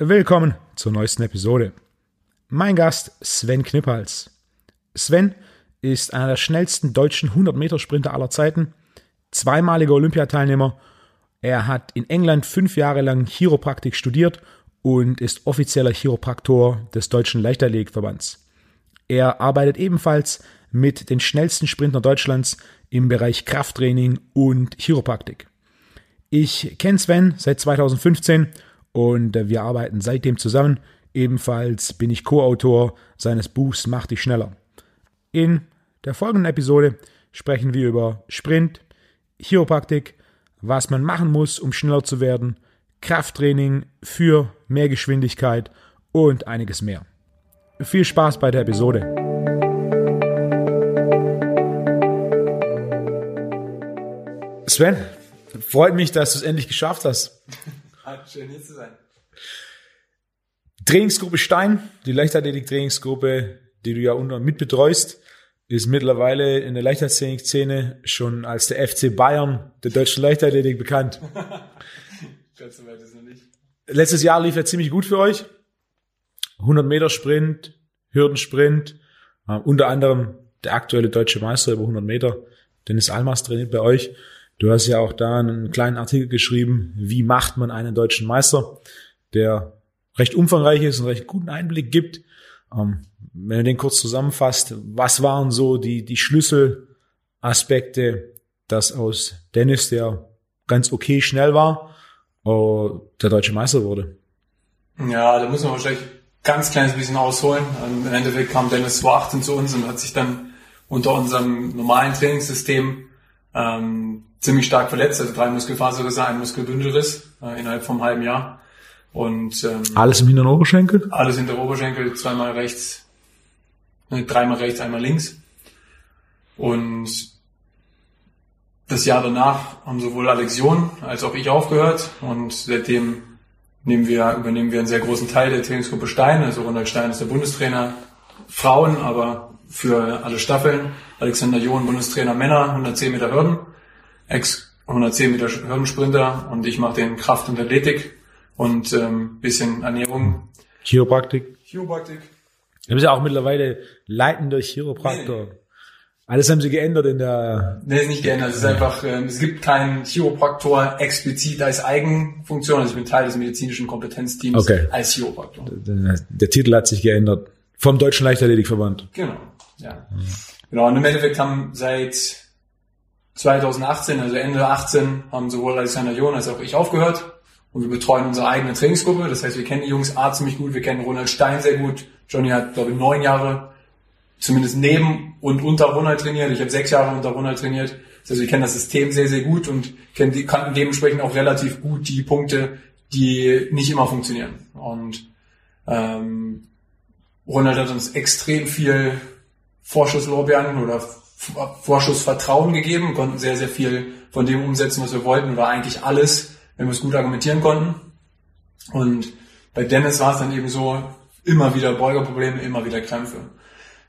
Willkommen zur neuesten Episode. Mein Gast Sven Knippals. Sven ist einer der schnellsten deutschen 100-Meter-Sprinter aller Zeiten, zweimaliger Olympiateilnehmer. Er hat in England fünf Jahre lang Chiropraktik studiert und ist offizieller Chiropraktor des Deutschen Leichtathletikverbands. Er arbeitet ebenfalls mit den schnellsten Sprintern Deutschlands im Bereich Krafttraining und Chiropraktik. Ich kenne Sven seit 2015 und wir arbeiten seitdem zusammen. Ebenfalls bin ich Co-Autor seines Buchs Mach dich schneller. In der folgenden Episode sprechen wir über Sprint, Chiropraktik, was man machen muss, um schneller zu werden, Krafttraining für mehr Geschwindigkeit und einiges mehr. Viel Spaß bei der Episode. Sven, freut mich, dass du es endlich geschafft hast. Schön hier zu sein. Trainingsgruppe Stein, die Leichtathletik-Trainingsgruppe, die du ja unter mitbetreust, ist mittlerweile in der Leichtathletik-Szene schon als der FC Bayern der deutschen Leichtathletik bekannt. Ganz so weit ist noch nicht. Letztes Jahr lief er ziemlich gut für euch. 100 Meter Sprint, Hürdensprint, äh, unter anderem der aktuelle deutsche Meister über 100 Meter, Dennis Almas trainiert bei euch. Du hast ja auch da einen kleinen Artikel geschrieben, wie macht man einen deutschen Meister, der recht umfangreich ist und recht guten Einblick gibt. Ähm, wenn du den kurz zusammenfasst, was waren so die, die Schlüsselaspekte, dass aus Dennis, der ganz okay schnell war, äh, der deutsche Meister wurde? Ja, da muss man wahrscheinlich ganz kleines bisschen ausholen. Im Endeffekt kam Dennis 2018 zu uns und hat sich dann unter unserem normalen Trainingssystem ähm, ziemlich stark verletzt, also drei Muskelfaserrisse, ein Muskelbündelriss äh, innerhalb vom halben Jahr. Und ähm, alles im hinteren Oberschenkel? Alles hinter Oberschenkel, zweimal rechts, ne, dreimal rechts, einmal links. Und das Jahr danach haben sowohl Alexion als auch ich aufgehört und seitdem nehmen wir, übernehmen wir einen sehr großen Teil der Trainingsgruppe Stein. Also Ronald Stein ist der Bundestrainer Frauen, aber für alle Staffeln. Alexander John, Bundestrainer Männer, 110 Meter Hürden, ex 110 Meter Hürdensprinter und ich mache den Kraft und Athletik und ähm, bisschen Ernährung. Chiropraktik. Chiropraktik. Du bist ja auch mittlerweile leitender Chiropraktor. Nee. Alles haben sie geändert in der. Nee, nicht geändert. Es ist einfach, ähm, es gibt keinen Chiropraktor explizit als Eigenfunktion. Also ich bin Teil des medizinischen Kompetenzteams okay. als Chiropraktor. Der, der, Titel hat sich geändert. Vom Deutschen Leichtathletikverband. Genau. Ja. Mhm. Genau. Und im Endeffekt haben seit 2018, also Ende 18, haben sowohl Alexander John als auch ich aufgehört. Und wir betreuen unsere eigene Trainingsgruppe. Das heißt, wir kennen die Jungs A ziemlich gut, wir kennen Ronald Stein sehr gut. Johnny hat, glaube ich, neun Jahre zumindest neben und unter Ronald trainiert. Ich habe sechs Jahre unter Ronald trainiert. Das heißt, wir kennen das System sehr, sehr gut und kennen kannten dementsprechend auch relativ gut die Punkte, die nicht immer funktionieren. Und ähm, Ronald hat uns extrem viel Vorschusslorbeeren oder Vorschussvertrauen gegeben, konnten sehr, sehr viel von dem umsetzen, was wir wollten oder eigentlich alles, wenn wir es gut argumentieren konnten. Und bei Dennis war es dann eben so, immer wieder Beugerprobleme, immer wieder Krämpfe.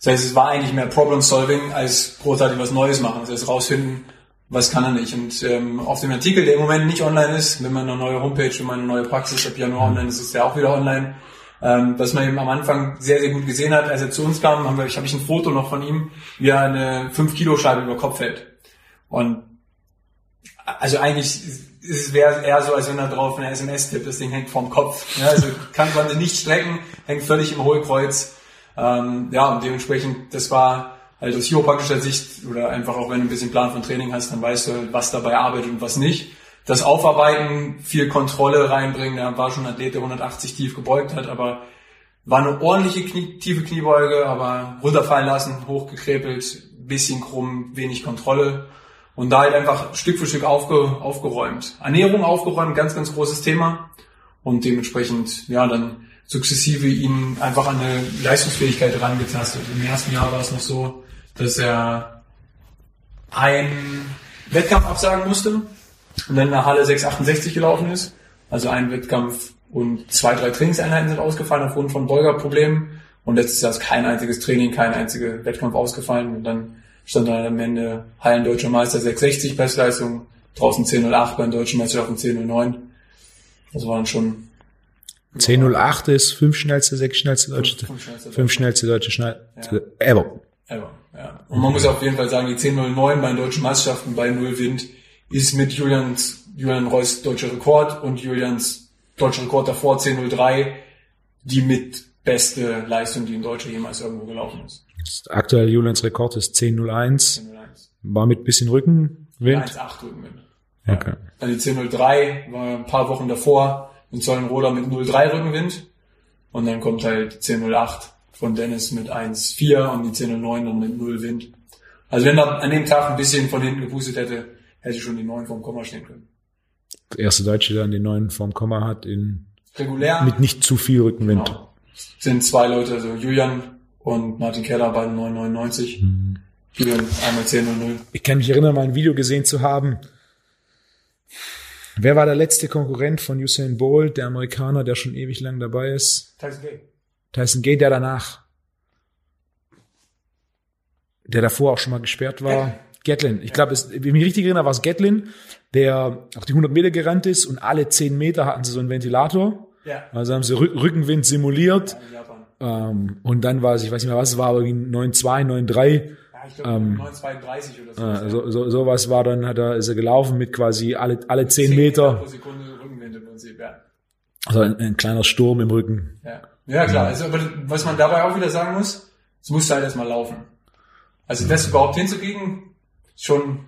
Das heißt, es war eigentlich mehr Problem Solving als großartig was Neues machen. Das heißt, rausfinden, was kann er nicht. Und ähm, auf dem Artikel, der im Moment nicht online ist, wenn man eine neue Homepage, wenn man eine neue Praxis ab Januar online ist, ist der auch wieder online. Ähm, was man eben am Anfang sehr, sehr gut gesehen hat, als er zu uns kam, haben wir, ich habe ich ein Foto noch von ihm, wie er eine 5-Kilo-Scheibe über Kopf hält. Und also eigentlich es wäre eher so, als wenn er drauf eine SMS tippt, das Ding hängt vorm Kopf. Ja, also kann konnte nicht strecken, hängt völlig im Hohlkreuz. Ähm, ja, und dementsprechend, das war halt aus chiropraktischer Sicht oder einfach auch wenn du ein bisschen Plan von Training hast, dann weißt du, was dabei arbeitet und was nicht. Das Aufarbeiten, viel Kontrolle reinbringen, der war schon ein Athlet, der 180 tief gebeugt hat, aber war eine ordentliche Knie, tiefe Kniebeuge, aber runterfallen lassen, hochgekrepelt, bisschen krumm, wenig Kontrolle und da halt einfach Stück für Stück aufge, aufgeräumt. Ernährung aufgeräumt, ganz, ganz großes Thema und dementsprechend, ja, dann sukzessive ihn einfach an eine Leistungsfähigkeit herangetastet. Im ersten Jahr war es noch so, dass er einen Wettkampf absagen musste und dann in der Halle 668 gelaufen ist. Also ein Wettkampf und zwei, drei Trainingseinheiten sind ausgefallen aufgrund von Beugerproblemen. Und letztes Jahr ist kein einziges Training, kein einziger Wettkampf ausgefallen. Und dann stand dann am Ende Hallendeutscher Meister 660 Bestleistung, draußen 1008 beim Deutschen Meisterschaften 1009. Das war dann schon 10.08 ist fünf schnellste, sechs schnellste deutsche, fünf schnellste fünf schnellste deutsche schnell, ever. ever. Ja. Und man muss auf jeden Fall sagen, die 10.09 bei den deutschen Meisterschaften bei Null Wind ist mit Julians, Julian Reus deutscher Rekord und Julians deutscher Rekord davor 10.03 die mit beste Leistung, die ein Deutscher jemals irgendwo gelaufen ist. Aktuell Julians Rekord ist 10.01. 10.01. War mit bisschen Rückenwind. 1,8 Rückenwind. Okay. Dann die 10.03 war ein paar Wochen davor in Zollenroda mit 0,3 Rückenwind. Und dann kommt halt die 10.08 von Dennis mit 1,4 und die 10.09 dann mit 0 Wind. Also wenn er an dem Tag ein bisschen von hinten gepustet hätte, hätte ich schon die 9 vom Komma stehen können. Der erste Deutsche, der an den neuen Form Komma hat, in, Regulär mit nicht zu viel Rückenwind. genau, sind zwei Leute, also Julian und Martin Keller, beide 9,99. Julian einmal 10,00. Ich kann mich erinnern, mal ein Video gesehen zu haben. Wer war der letzte Konkurrent von Usain Bolt, der Amerikaner, der schon ewig lang dabei ist? Tyson Gay. Tyson Gay, der danach, der davor auch schon mal gesperrt war. Gatlin. Ich glaube, wenn ich mich richtig erinnere, war es Gatlin, der auch die 100 Meter gerannt ist und alle 10 Meter hatten sie so einen Ventilator. Ja. Also haben sie Rü- Rückenwind simuliert. Japan. Ähm, und dann war es, ich weiß nicht mehr was es war, aber irgendwie 9,2, 9,3. Ja, ich glaube 9,32 oder so. Äh, so, so, sowas war dann, hat er, ist er gelaufen mit quasi alle, alle 10 10 Meter. pro Sekunde Rückenwind im Prinzip, ja. Also ein, ein kleiner Sturm im Rücken. Ja, ja klar. Also, was man dabei auch wieder sagen muss, es muss halt erstmal laufen. Also das überhaupt hinzukriegen, schon,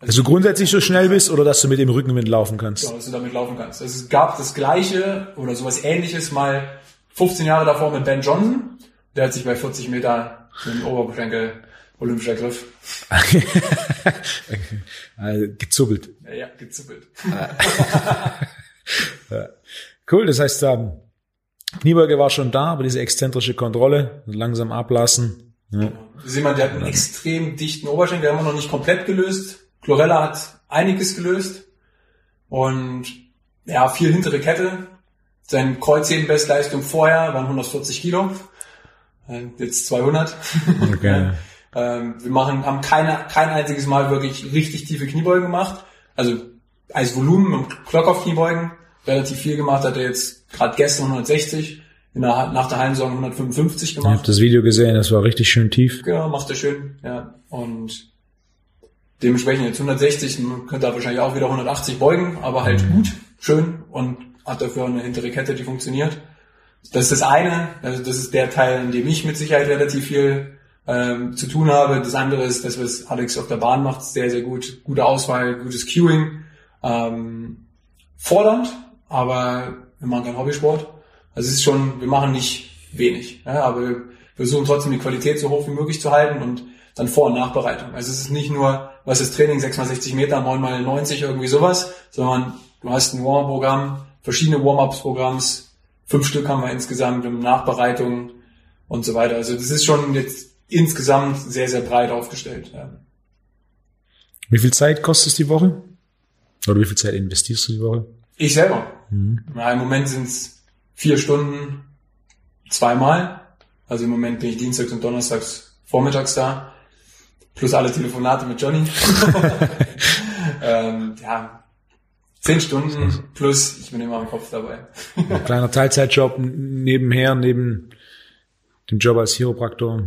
Dass du grundsätzlich so schnell bist oder dass du mit dem Rückenwind laufen kannst. ja, dass du damit laufen kannst. Also es gab das Gleiche oder sowas Ähnliches mal 15 Jahre davor mit Ben Johnson. Der hat sich bei 40 Meter mit dem Oberschenkel olympischer Griff äh, gezubbelt. ja, ja, gezuppelt. Cool, das heißt, ähm, Kniebeuge war schon da, aber diese exzentrische Kontrolle, langsam ablassen. Ja. Jemand, der hat einen extrem dichten Oberschenkel, der haben wir noch nicht komplett gelöst. Chlorella hat einiges gelöst. Und ja, viel hintere Kette. Sein Kreuzheben-Bestleistung vorher waren 140 Kilo. Äh, Jetzt 200. Okay. ähm, wir machen, haben keine, kein einziges Mal wirklich richtig tiefe Kniebeugen gemacht. Also als Volumen im Glock auf Kniebeugen relativ viel gemacht, hat er jetzt gerade gestern 160, in der, nach der Heimsaison 155 Ich gemacht. habe das Video gesehen, das war richtig schön tief. Genau, macht er schön, ja. Und dementsprechend jetzt 160, man könnte er wahrscheinlich auch wieder 180 beugen, aber halt gut, schön und hat dafür eine hintere Kette, die funktioniert. Das ist das eine, also das ist der Teil, in dem ich mit Sicherheit relativ viel ähm, zu tun habe. Das andere ist das, was Alex auf der Bahn macht, sehr, sehr gut. Gute Auswahl, gutes Cueing. Ähm, fordernd, aber wir machen keinen Hobbysport. Also es ist schon, wir machen nicht wenig, ja, aber wir versuchen trotzdem die Qualität so hoch wie möglich zu halten und dann Vor- und Nachbereitung. Also es ist nicht nur, was ist Training, 6x60 Meter, 9x90, irgendwie sowas, sondern du hast ein Warm-Up-Programm, verschiedene Warm-Ups-Programms, fünf Stück haben wir insgesamt, in Nachbereitung und so weiter. Also das ist schon jetzt insgesamt sehr, sehr breit aufgestellt. Ja. Wie viel Zeit kostet es die Woche? Oder wie viel Zeit investierst du die Woche? Ich selber. Ja, Im Moment sind es vier Stunden zweimal. Also im Moment bin ich dienstags und donnerstags vormittags da. Plus alle Telefonate mit Johnny. ähm, ja, zehn Stunden plus ich bin immer am Kopf dabei. Ein kleiner Teilzeitjob nebenher, neben dem Job als Chiropraktor.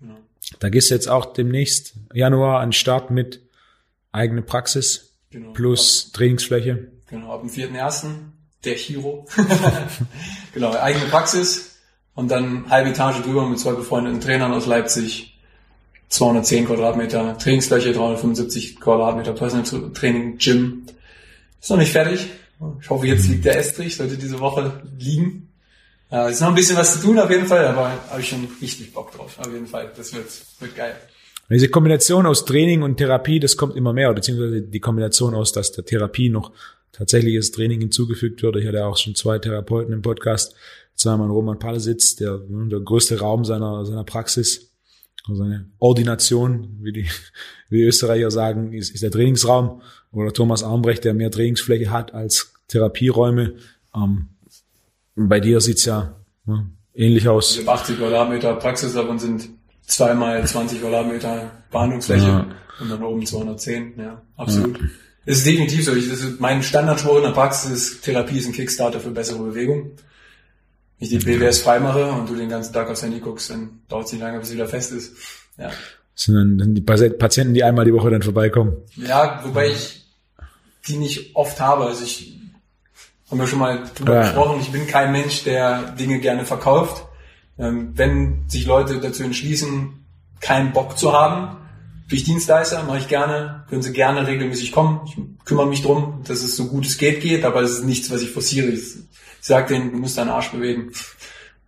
Genau. Da gehst du jetzt auch demnächst Januar an den Start mit eigene Praxis Genau. plus Trainingsfläche. Genau, ab dem 4.1. der Chiro. genau, eigene Praxis und dann halbe Etage drüber mit zwei befreundeten Trainern aus Leipzig. 210 Quadratmeter Trainingsfläche, 375 Quadratmeter Personal Training Gym. Ist noch nicht fertig. Ich hoffe, jetzt liegt der Estrich, sollte diese Woche liegen. Äh, ist noch ein bisschen was zu tun auf jeden Fall, aber habe ich schon richtig Bock drauf. Auf jeden Fall, das wird, wird geil. Diese Kombination aus Training und Therapie, das kommt immer mehr, beziehungsweise die Kombination aus, dass der Therapie noch tatsächliches Training hinzugefügt wird. Ich hatte auch schon zwei Therapeuten im Podcast. Zweimal Roman Palesitz, der, der größte Raum seiner, seiner Praxis, seine Ordination, wie die, wie die Österreicher sagen, ist, ist der Trainingsraum. Oder Thomas Armbrecht, der mehr Trainingsfläche hat als Therapieräume. Ähm, bei dir sieht's ja ne, ähnlich aus. Ich habe 80 Quadratmeter Praxis, davon sind zweimal 20 Quadratmeter Behandlungsfläche Ja. und dann oben 210, ja, absolut. Es ist definitiv so. Ich, das ist mein Standardspruch in der Praxis ist, Therapie ist ein Kickstarter für bessere Bewegung. ich die BWS freimache und du den ganzen Tag aufs Handy guckst, dann dauert es nicht lange, bis es wieder fest ist. Ja. Das sind dann die Patienten, die einmal die Woche dann vorbeikommen. Ja, wobei ich die nicht oft habe. Also ich haben wir schon mal drüber ja. gesprochen. Ich bin kein Mensch, der Dinge gerne verkauft. Ähm, wenn sich Leute dazu entschließen, keinen Bock zu haben, bin ich Dienstleister, mache ich gerne, können sie gerne regelmäßig kommen. Ich kümmere mich drum, dass es so gut es geht geht, aber es ist nichts, was ich forciere. Ich, sage denen, du musst deinen Arsch bewegen.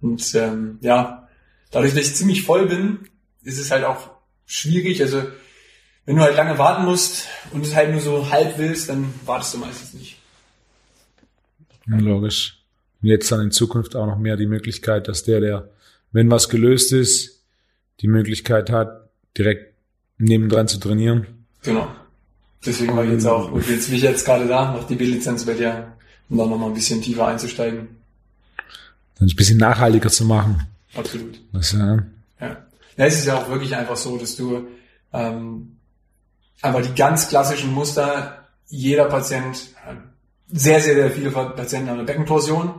Und ähm, ja, dadurch, dass ich ziemlich voll bin, ist es halt auch schwierig. Also wenn du halt lange warten musst und es halt nur so halb willst, dann wartest du meistens nicht. Logisch. Und jetzt dann in Zukunft auch noch mehr die Möglichkeit, dass der, der, wenn was gelöst ist, die Möglichkeit hat, direkt nebendran zu trainieren. Genau. Deswegen war ich jetzt auch, und jetzt bin ich jetzt gerade da, noch die B-Lizenz bei dir, um da nochmal ein bisschen tiefer einzusteigen. Dann ein bisschen nachhaltiger zu machen. Absolut. Das, ja. ja. Ja, es ist ja auch wirklich einfach so, dass du ähm, aber die ganz klassischen Muster, jeder Patient, sehr, sehr, sehr viele Patienten haben eine Beckentorsion.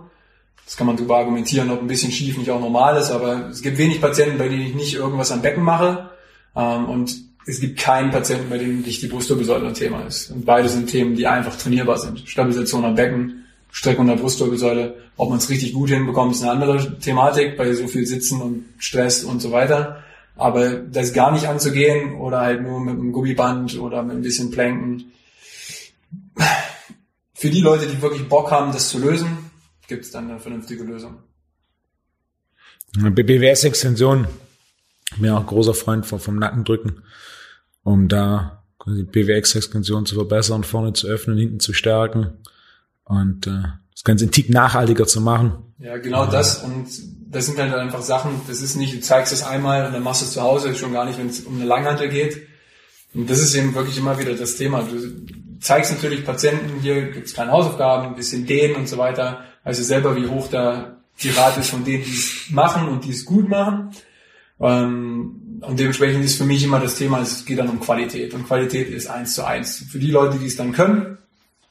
Das kann man darüber argumentieren, ob ein bisschen schief nicht auch normal ist, aber es gibt wenig Patienten, bei denen ich nicht irgendwas am Becken mache. Ähm, und es gibt keinen Patienten, bei dem nicht die Brustwirbelsäule ein Thema ist. Und beide sind Themen, die einfach trainierbar sind. Stabilisation am Becken, Streckung der Brustwirbelsäule. Ob man es richtig gut hinbekommt, ist eine andere Thematik bei so viel Sitzen und Stress und so weiter. Aber das gar nicht anzugehen oder halt nur mit einem Gummiband oder mit ein bisschen Planken. Für die Leute, die wirklich Bock haben, das zu lösen, gibt es dann eine vernünftige Lösung. BWS-Extension, bin ja auch großer Freund vom, vom Nackendrücken, um da die BWX-Extension zu verbessern, vorne zu öffnen, hinten zu stärken und äh, das Ganze ein Tick nachhaltiger zu machen. Ja, genau ja. das und das sind halt einfach Sachen, das ist nicht, du zeigst es einmal und dann machst du es zu Hause, schon gar nicht, wenn es um eine Langhantel geht. Und das ist eben wirklich immer wieder das Thema. Du zeigst natürlich Patienten, hier gibt's kleine Hausaufgaben, ein bisschen dehnen und so weiter. Also selber, wie hoch da die Rate ist von denen, die es machen und die es gut machen. Ähm, und dementsprechend ist für mich immer das Thema, es geht dann um Qualität. Und Qualität ist eins zu eins. Für die Leute, die es dann können,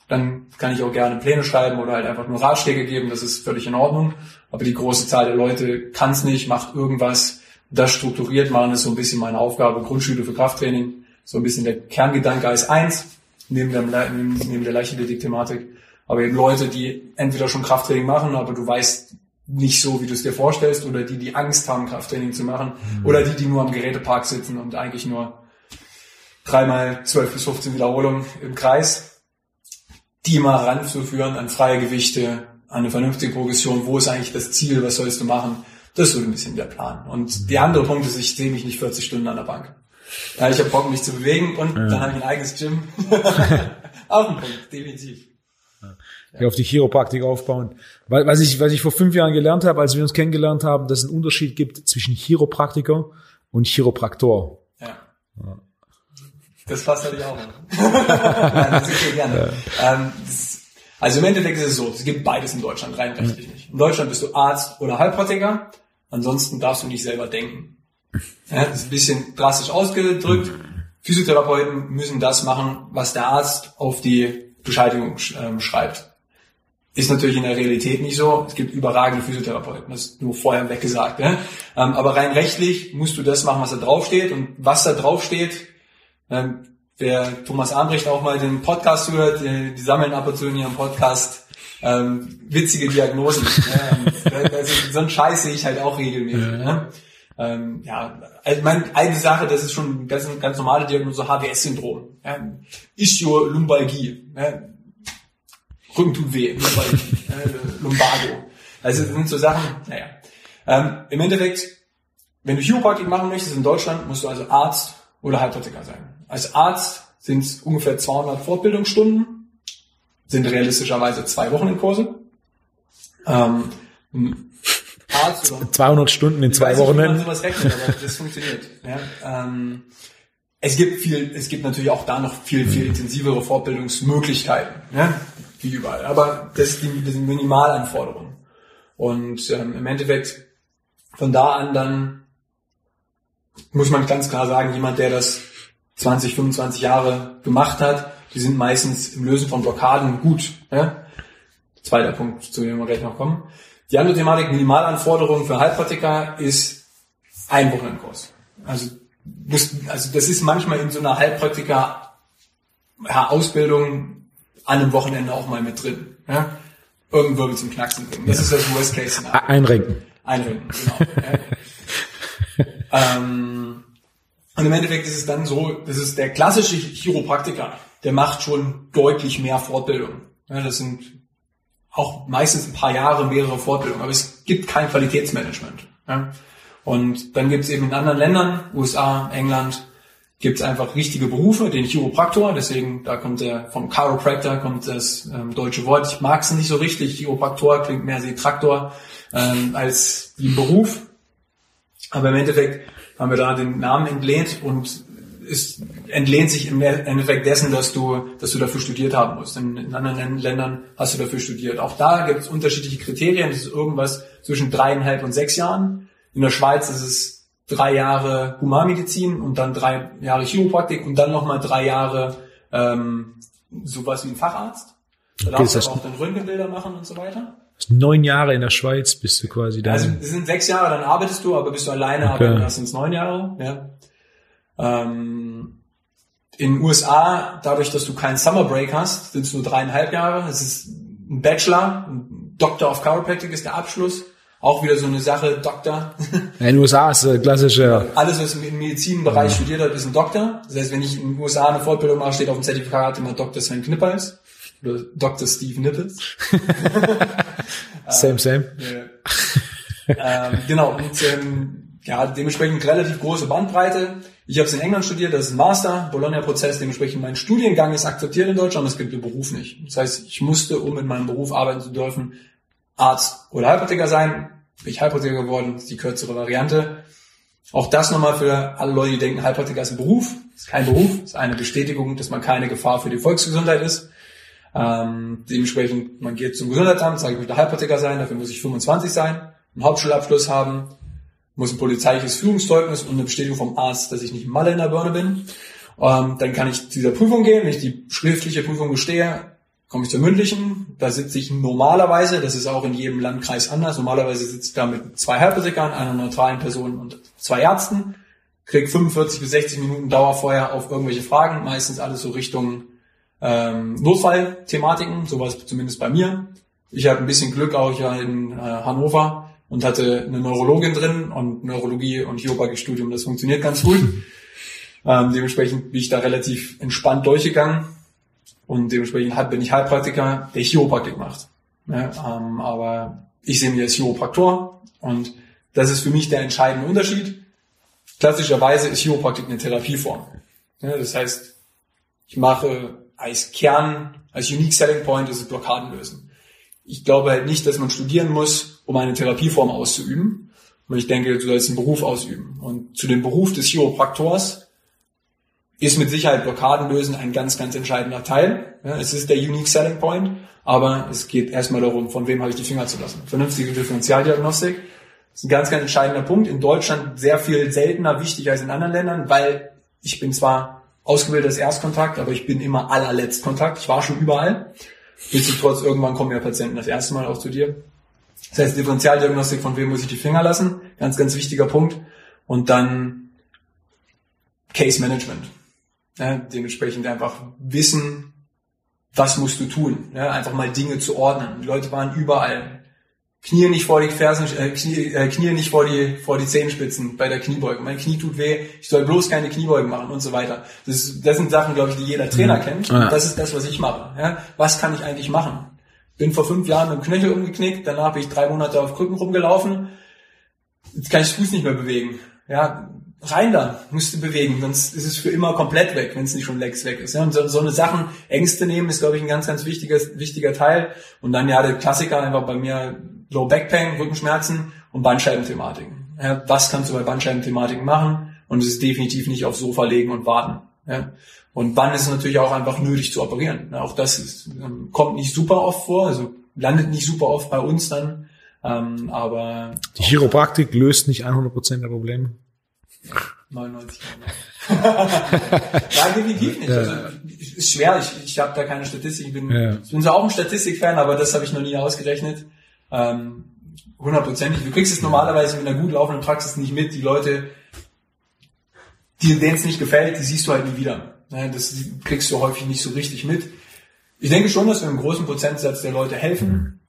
dann kann ich auch gerne Pläne schreiben oder halt einfach nur Ratschläge geben, das ist völlig in Ordnung. Aber die große Zahl der Leute kann es nicht, macht irgendwas, das strukturiert machen, ist so ein bisschen meine Aufgabe, Grundschule für Krafttraining, so ein bisschen der Kerngedanke als eins, neben der, neben der Leichtathletik-Thematik. Aber eben Leute, die entweder schon Krafttraining machen, aber du weißt nicht so, wie du es dir vorstellst, oder die, die Angst haben, Krafttraining zu machen, mhm. oder die, die nur am Gerätepark sitzen und eigentlich nur dreimal zwölf bis 15 Wiederholungen im Kreis die mal ranzuführen an freie Gewichte, an eine vernünftige Progression, wo ist eigentlich das Ziel, was sollst du machen, das ist so ein bisschen der Plan. Und die andere Punkt ist, ich sehe mich nicht 40 Stunden an der Bank. Ja, ich habe Bock, mich zu bewegen und ja. dann habe ich ein eigenes Gym. Auf den Punkt, definitiv. Ja. Auf die Chiropraktik aufbauen. Weil, was ich, was ich vor fünf Jahren gelernt habe, als wir uns kennengelernt haben, dass es einen Unterschied gibt zwischen Chiropraktiker und Chiropraktor. Ja. ja. Das passt natürlich auch. Nein, das ist gerne. Ja. Ähm, das, also im Endeffekt ist es so, es gibt beides in Deutschland, rein rechtlich nicht. In Deutschland bist du Arzt oder Heilpraktiker, ansonsten darfst du nicht selber denken. Ja, das ist ein bisschen drastisch ausgedrückt. Physiotherapeuten müssen das machen, was der Arzt auf die Bescheinigung ähm, schreibt. Ist natürlich in der Realität nicht so. Es gibt überragende Physiotherapeuten, das ist nur vorher weggesagt. Ja? Ähm, aber rein rechtlich musst du das machen, was da draufsteht. Und was da draufsteht, ähm, wer Thomas Ambrecht auch mal den Podcast hört, die, sammeln ab und zu in ihrem Podcast ähm, witzige Diagnosen. ja, also, so ein Scheiß sehe ich halt auch regelmäßig. Ja. Ne? Ähm, ja, also mein, eine Sache, das ist schon ganz, ganz normale Diagnose, HWS-Syndrom. Ja, Ischio-Lumbalgie. Ja, Rücken tut weh, Lumbalgie, äh, Lumbago. Also das sind so Sachen, naja. Ähm, Im Endeffekt, wenn du Chiropraktik machen möchtest in Deutschland, musst du also Arzt oder Heilpraktiker sein. Als Arzt sind es ungefähr 200 Fortbildungsstunden, sind realistischerweise zwei Wochen in Kurse. Ähm, 200 Stunden in zwei Wochen. Nicht, sowas rechnet, aber das funktioniert. Ja, ähm, es gibt viel, es gibt natürlich auch da noch viel, viel intensivere Fortbildungsmöglichkeiten, ja, wie überall. Aber das ist die, das sind Minimalanforderungen. Und ähm, im Endeffekt von da an dann muss man ganz klar sagen, jemand, der das 20, 25 Jahre gemacht hat, die sind meistens im Lösen von Blockaden gut. Ja? Zweiter Punkt, zu dem wir gleich noch kommen. Die andere Thematik, Minimalanforderungen für Heilpraktiker, ist ein Wochenendkurs. Also, also das ist manchmal in so einer Heilpraktiker Ausbildung an einem Wochenende auch mal mit drin. Ja? Irgendein Wirbel zum Knacksen bringen. Das ja. ist das Worst Case Szenario. Einrenken. Einrenken, genau. ähm, und im Endeffekt ist es dann so, das ist der klassische Chiropraktiker, der macht schon deutlich mehr Fortbildung. Ja, das sind auch meistens ein paar Jahre mehrere Fortbildungen, aber es gibt kein Qualitätsmanagement. Ja. Und dann gibt es eben in anderen Ländern, USA, England, gibt es einfach richtige Berufe, den Chiropraktor, deswegen, da kommt der, vom Chiropractor kommt das ähm, deutsche Wort, ich mag es nicht so richtig, Chiropraktor klingt mehr wie Traktor ähm, als wie ein Beruf, aber im Endeffekt haben wir da den Namen entlehnt und es entlehnt sich im Endeffekt dessen, dass du, dass du dafür studiert haben musst. In, in anderen Ländern hast du dafür studiert. Auch da gibt es unterschiedliche Kriterien. Das ist irgendwas zwischen dreieinhalb und sechs Jahren. In der Schweiz ist es drei Jahre Humanmedizin und dann drei Jahre Chiropraktik und dann nochmal drei Jahre ähm, sowas wie ein Facharzt. Da darfst du auch dann Röntgenbilder machen und so weiter. Neun Jahre in der Schweiz bist du quasi da. Also es sind sechs Jahre, dann arbeitest du, aber bist du alleine okay. arbeiten, das sind neun Jahre. Ja. Ähm, in den USA, dadurch, dass du keinen Summer Break hast, sind es nur dreieinhalb Jahre. Es ist ein Bachelor, ein Doctor of Chiropractic ist der Abschluss. Auch wieder so eine Sache, Doktor. In den USA ist äh, klassische. Alles, was im Medizinbereich ja. studiert hat, ist ein Doktor. Das heißt, wenn ich in den USA eine Fortbildung mache, steht auf dem Zertifikat immer Dr. Sven Knippers oder Dr. Steve Nippels. same, same. Ähm, genau. Und ähm, ja, dementsprechend relativ große Bandbreite. Ich habe es in England studiert, das ist Master, Bologna-Prozess, dementsprechend mein Studiengang ist akzeptiert in Deutschland, es gibt den Beruf nicht. Das heißt, ich musste, um in meinem Beruf arbeiten zu dürfen, Arzt oder Heilpraktiker sein. Bin ich Heilpraktiker geworden, ist die kürzere Variante. Auch das nochmal für alle Leute, die denken, Heilpraktiker ist ein Beruf. Ist kein Beruf, ist eine Bestätigung, dass man keine Gefahr für die Volksgesundheit ist. Ähm, dementsprechend, man geht zum Gesundheitsamt, sage ich möchte Heilpraktiker sein, dafür muss ich 25 sein, einen Hauptschulabschluss haben, muss ein polizeiliches Führungszeugnis und eine Bestätigung vom Arzt, dass ich nicht Malle in der Birne bin. Ähm, dann kann ich zu dieser Prüfung gehen. Wenn ich die schriftliche Prüfung bestehe, komme ich zur mündlichen. Da sitze ich normalerweise, das ist auch in jedem Landkreis anders, normalerweise sitze ich da mit zwei Heilpraktikern, einer neutralen Person und zwei Ärzten, krieg 45 bis 60 Minuten Dauerfeuer auf irgendwelche Fragen, meistens alles so Richtung ähm, Notfallthematiken, sowas zumindest bei mir. Ich hatte ein bisschen Glück auch ja in äh, Hannover und hatte eine Neurologin drin und Neurologie und Chiropraktik-Studium, das funktioniert ganz gut. ähm, dementsprechend bin ich da relativ entspannt durchgegangen und dementsprechend bin ich Heilpraktiker, der Chiropraktik macht. Ja, ähm, aber ich sehe mich als Chiropraktor und das ist für mich der entscheidende Unterschied. Klassischerweise ist Chiropraktik eine Therapieform. Ja, das heißt, ich mache als Kern, als Unique Selling Point ist es Blockaden lösen. Ich glaube halt nicht, dass man studieren muss, um eine Therapieform auszuüben. Und ich denke, du sollst einen Beruf ausüben. Und zu dem Beruf des Chiropraktors ist mit Sicherheit Blockaden lösen ein ganz, ganz entscheidender Teil. Ja, es ist der Unique Selling Point, aber es geht erstmal darum, von wem habe ich die Finger zu lassen. Vernünftige Differentialdiagnostik ist ein ganz, ganz entscheidender Punkt. In Deutschland sehr viel seltener wichtig als in anderen Ländern, weil ich bin zwar ausgebildet als Erstkontakt, aber ich bin immer allerletzt Kontakt. Ich war schon überall. Nichtsdestotrotz, irgendwann kommen ja Patienten das erste Mal auch zu dir. Das heißt, Differentialdiagnostik, von wem muss ich die Finger lassen? Ganz, ganz wichtiger Punkt. Und dann Case Management. Ja, dementsprechend einfach wissen, was musst du tun. Ja, einfach mal Dinge zu ordnen. Die Leute waren überall. Knie nicht vor die Fersen, äh, Knie, äh, Knie nicht vor die, vor die Zehenspitzen bei der Kniebeuge. Mein Knie tut weh, ich soll bloß keine Kniebeugen machen und so weiter. Das, ist, das sind Sachen, glaube ich, die jeder Trainer mhm. kennt. Ja. Das ist das, was ich mache. Ja, was kann ich eigentlich machen? Bin vor fünf Jahren mit dem Knöchel umgeknickt, danach bin ich drei Monate auf Krücken rumgelaufen. Jetzt kann ich den Fuß nicht mehr bewegen. Ja, rein da, musst du bewegen, sonst ist es für immer komplett weg, wenn es nicht schon längst weg ist. Ja, und so, so eine Sachen, Ängste nehmen, ist, glaube ich, ein ganz, ganz wichtiger, wichtiger Teil. Und dann ja, der Klassiker einfach bei mir Low Back Pain, Rückenschmerzen und Bandscheibenthematiken. Ja, was kannst du bei Bandscheibenthematiken machen? Und es ist definitiv nicht aufs Sofa legen und warten. Ja. Und wann ist es natürlich auch einfach nötig zu operieren. Auch das ist, ähm, kommt nicht super oft vor, also landet nicht super oft bei uns dann. Ähm, aber die Chiropraktik löst nicht 100% der Probleme. 99 Nein, definitiv nicht. Also, ist schwer, ich, ich habe da keine Statistik. Ich bin, Ja. ich bin zwar auch ein Statistikfan, aber das habe ich noch nie ausgerechnet. Ähm, hundertprozentig. Du kriegst es normalerweise mit einer gut laufenden Praxis nicht mit. Die Leute, die, denen es nicht gefällt, die siehst du halt nie wieder. Das kriegst du häufig nicht so richtig mit. Ich denke schon, dass wir einen großen Prozentsatz der Leute helfen.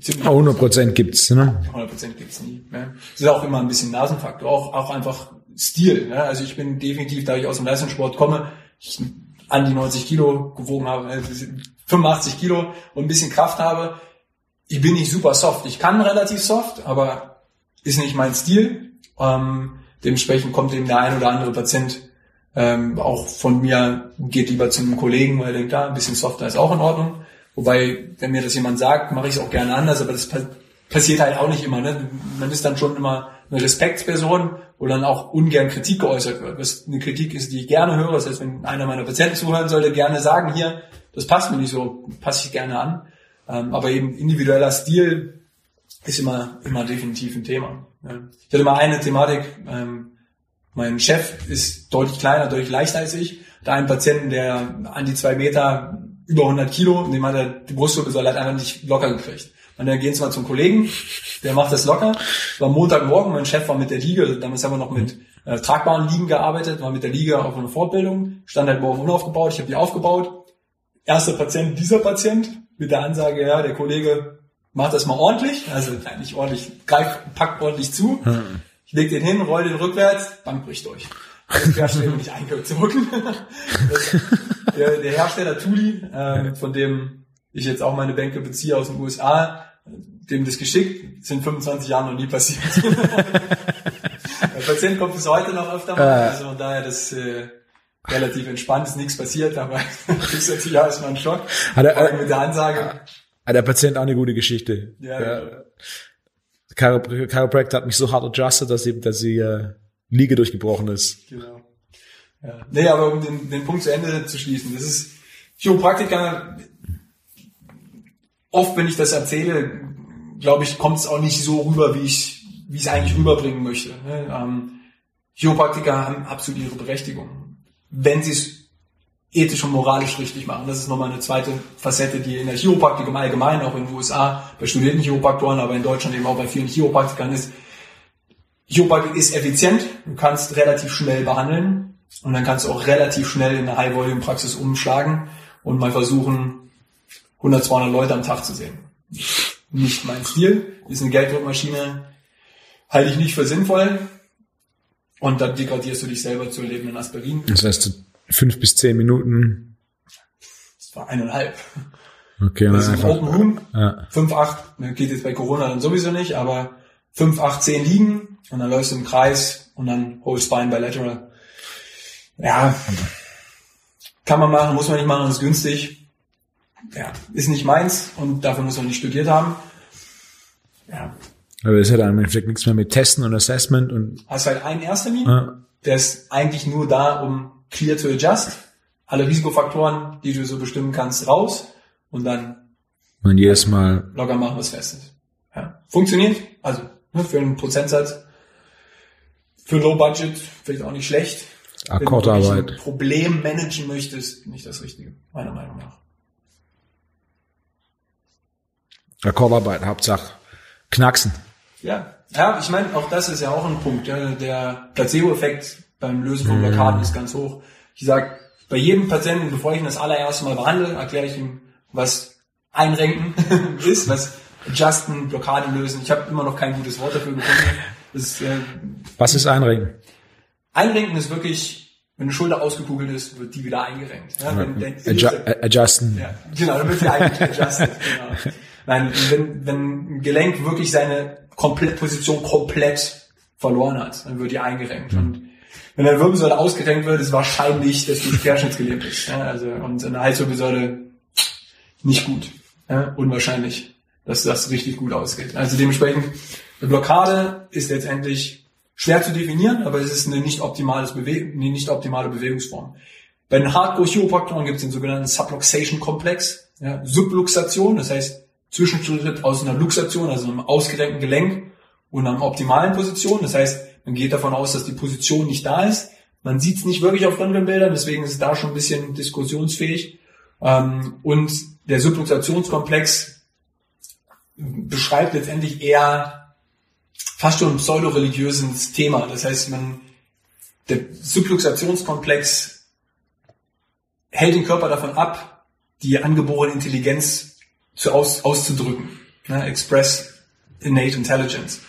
Ziemlich 100 Prozent gibt's, ne? 100% gibt's nie. Ne? Das ist auch immer ein bisschen Nasenfaktor, auch, auch einfach Stil. Ne? Also ich bin definitiv, da ich aus dem Leistungssport komme, ich an die 90 Kilo gewogen habe, äh, 85 Kilo und ein bisschen Kraft habe. Ich bin nicht super soft. Ich kann relativ soft, aber ist nicht mein Stil. Ähm, dementsprechend kommt eben der ein oder andere Patient ähm, auch von mir, geht lieber zu einem Kollegen, weil er denkt, da ein bisschen softer ist auch in Ordnung. Wobei, wenn mir das jemand sagt, mache ich es auch gerne anders, aber das pa passiert halt auch nicht immer. Ne? Man ist dann schon immer eine Respektsperson, wo dann auch ungern Kritik geäußert wird. Was eine Kritik ist, die ich gerne höre. Das heißt, wenn einer meiner Patienten zuhören sollte, gerne sagen, hier, das passt mir nicht so, passe ich gerne an. Ähm, aber eben individueller Stil ist immer, immer definitiv ein Thema. Ja. Ich hatte mal eine Thematik, ähm, mein Chef ist deutlich kleiner, deutlich leichter als ich. Da einen Patienten, der an die zwei Meter über 100 Kilo, dem hat er die Brustwirbelsäule hat einfach nicht locker gekriegt. Und dann gehen sie mal zum Kollegen, der macht das locker. War Montagmorgen, mein Chef war mit der Liege, damals haben wir noch mit äh, tragbaren Liegen gearbeitet, war mit der Liege auf einer Fortbildung, stand halt morgen unaufgebaut, ich habe die aufgebaut. Erster Patient, dieser Patient, mit der Ansage, ja, der Kollege macht das mal ordentlich, also nicht ordentlich, greift, packt ordentlich zu. Ich leg den hin, roll den rückwärts, Bank bricht durch. Das Hersteller nicht eingezogen. Der, der Hersteller Tuli, ähm, von dem ich jetzt auch meine Bänke beziehe aus den USA, dem das geschickt, sind 25 Jahre noch nie passiert. Der Patient kommt bis heute noch öfter mal, also von daher das äh, relativ entspannt, ist nichts passiert, aber ist natürlich erstmal ein Schock. Hat er- allem mit der Ansage, Ah, der Patient auch eine gute Geschichte. Ja, Der Chiro- Chiropractor hat mich so hart adjusted, dass sie, dass sie äh, Liege durchgebrochen ist. Genau. Ja. Nee, aber um den, den Punkt zu Ende zu schließen, das ist Chiropraktiker, oft wenn ich das erzähle, glaube ich, kommt es auch nicht so rüber, wie ich wie ich es eigentlich rüberbringen möchte. Ne? Ähm, Chiropraktiker haben absolut ihre Berechtigung. Wenn sie es ethisch und moralisch richtig machen. Das ist nochmal eine zweite Facette, die in der Chiropraktik im Allgemeinen, auch in den USA, bei studierten Chiropraktoren, aber in Deutschland eben auch bei vielen Chiropraktikern ist, Chiropraktik ist effizient, du kannst relativ schnell behandeln und dann kannst du auch relativ schnell in eine High-Volume-Praxis umschlagen und mal versuchen, 100, 200 Leute am Tag zu sehen. Nicht mein Stil, ist eine Gelddruckmaschine, halte ich nicht für sinnvoll und dann degradierst du dich selber zu lebenden Aspirin. Das heißt, fünf bis zehn Minuten. Das war eineinhalb. Okay, Das ist ein Open. Room, Ja. 5, 8, ne, geht jetzt bei Corona dann sowieso nicht, aber 5, 8, 10 liegen und dann läufst du im Kreis und dann Whole Spine Bilateral. Ja, kann man machen, muss man nicht machen, ist günstig. Ja, ist nicht meins und dafür muss man nicht studiert haben. Ja, Aber das hat dann im Endeffekt nichts mehr mit Testen und Assessment und hast halt einen Ersttermin, ja. der ist eigentlich nur da, um clear to adjust. Alle Risikofaktoren, die du so bestimmen kannst, raus und dann man jedes Mal locker machen, was Festes. Ja. Funktioniert, also ne, für einen Prozentsatz, für Low Budget vielleicht auch nicht schlecht. Wenn du Akkordarbeit. ein Problem managen möchtest, nicht das Richtige, meiner Meinung nach. Akkordarbeit, Hauptsache knacksen. Ja, ja, ich meine, auch das ist ja auch ein Punkt. Ja. Der Placebo-Effekt beim Lösen von Blockaden ist ganz hoch. Ich sage, bei jedem Patienten, bevor ich ihn das allererste Mal behandle, erkläre ich ihm, was Einrenken ist, was Adjusten, Blockade lösen. Ich habe immer noch kein gutes Wort dafür gefunden. Ist, äh, Was ist Einregen? Einrenken ist wirklich, wenn eine Schulter ausgekugelt ist, wird die wieder eingerenkt. Ja, wenn, wenn, Adju adjusten. ja, genau, dann wird die eigentlich adjusted. Genau. Nein, wenn, wenn ein Gelenk wirklich seine komplett, Position komplett verloren hat, dann wird die eingerenkt. Und wenn eine Wirbelsäule ausgerenkt wird, ist wahrscheinlich, dass du querschnittsgelähmt bist. Ja, also, und eine Halswirbelsäule nicht gut. Ja, unwahrscheinlich, dass das richtig gut ausgeht. Also dementsprechend, eine Blockade ist letztendlich schwer zu definieren, aber es ist eine nicht, optimales Bewe eine nicht optimale Bewegungsform. Bei den Hardcore-Chiropraktoren gibt es den sogenannten Subluxation-Komplex, ja, Subluxation, das heißt Zwischenschritt aus einer Luxation, also einem ausgerenkten Gelenk und einer optimalen Position. Das heißt, man geht davon aus, dass die Position nicht da ist. Man sieht es nicht wirklich auf Röntgenbildern, deswegen ist es da schon ein bisschen diskussionsfähig. Ähm, und der Subluxationskomplex beschreibt letztendlich eher fast schon ein pseudo-religiöses Thema. Das heißt, man, der Subluxationskomplex hält den Körper davon ab, die angeborene Intelligenz zu aus, auszudrücken. Ne? Express innate intelligence.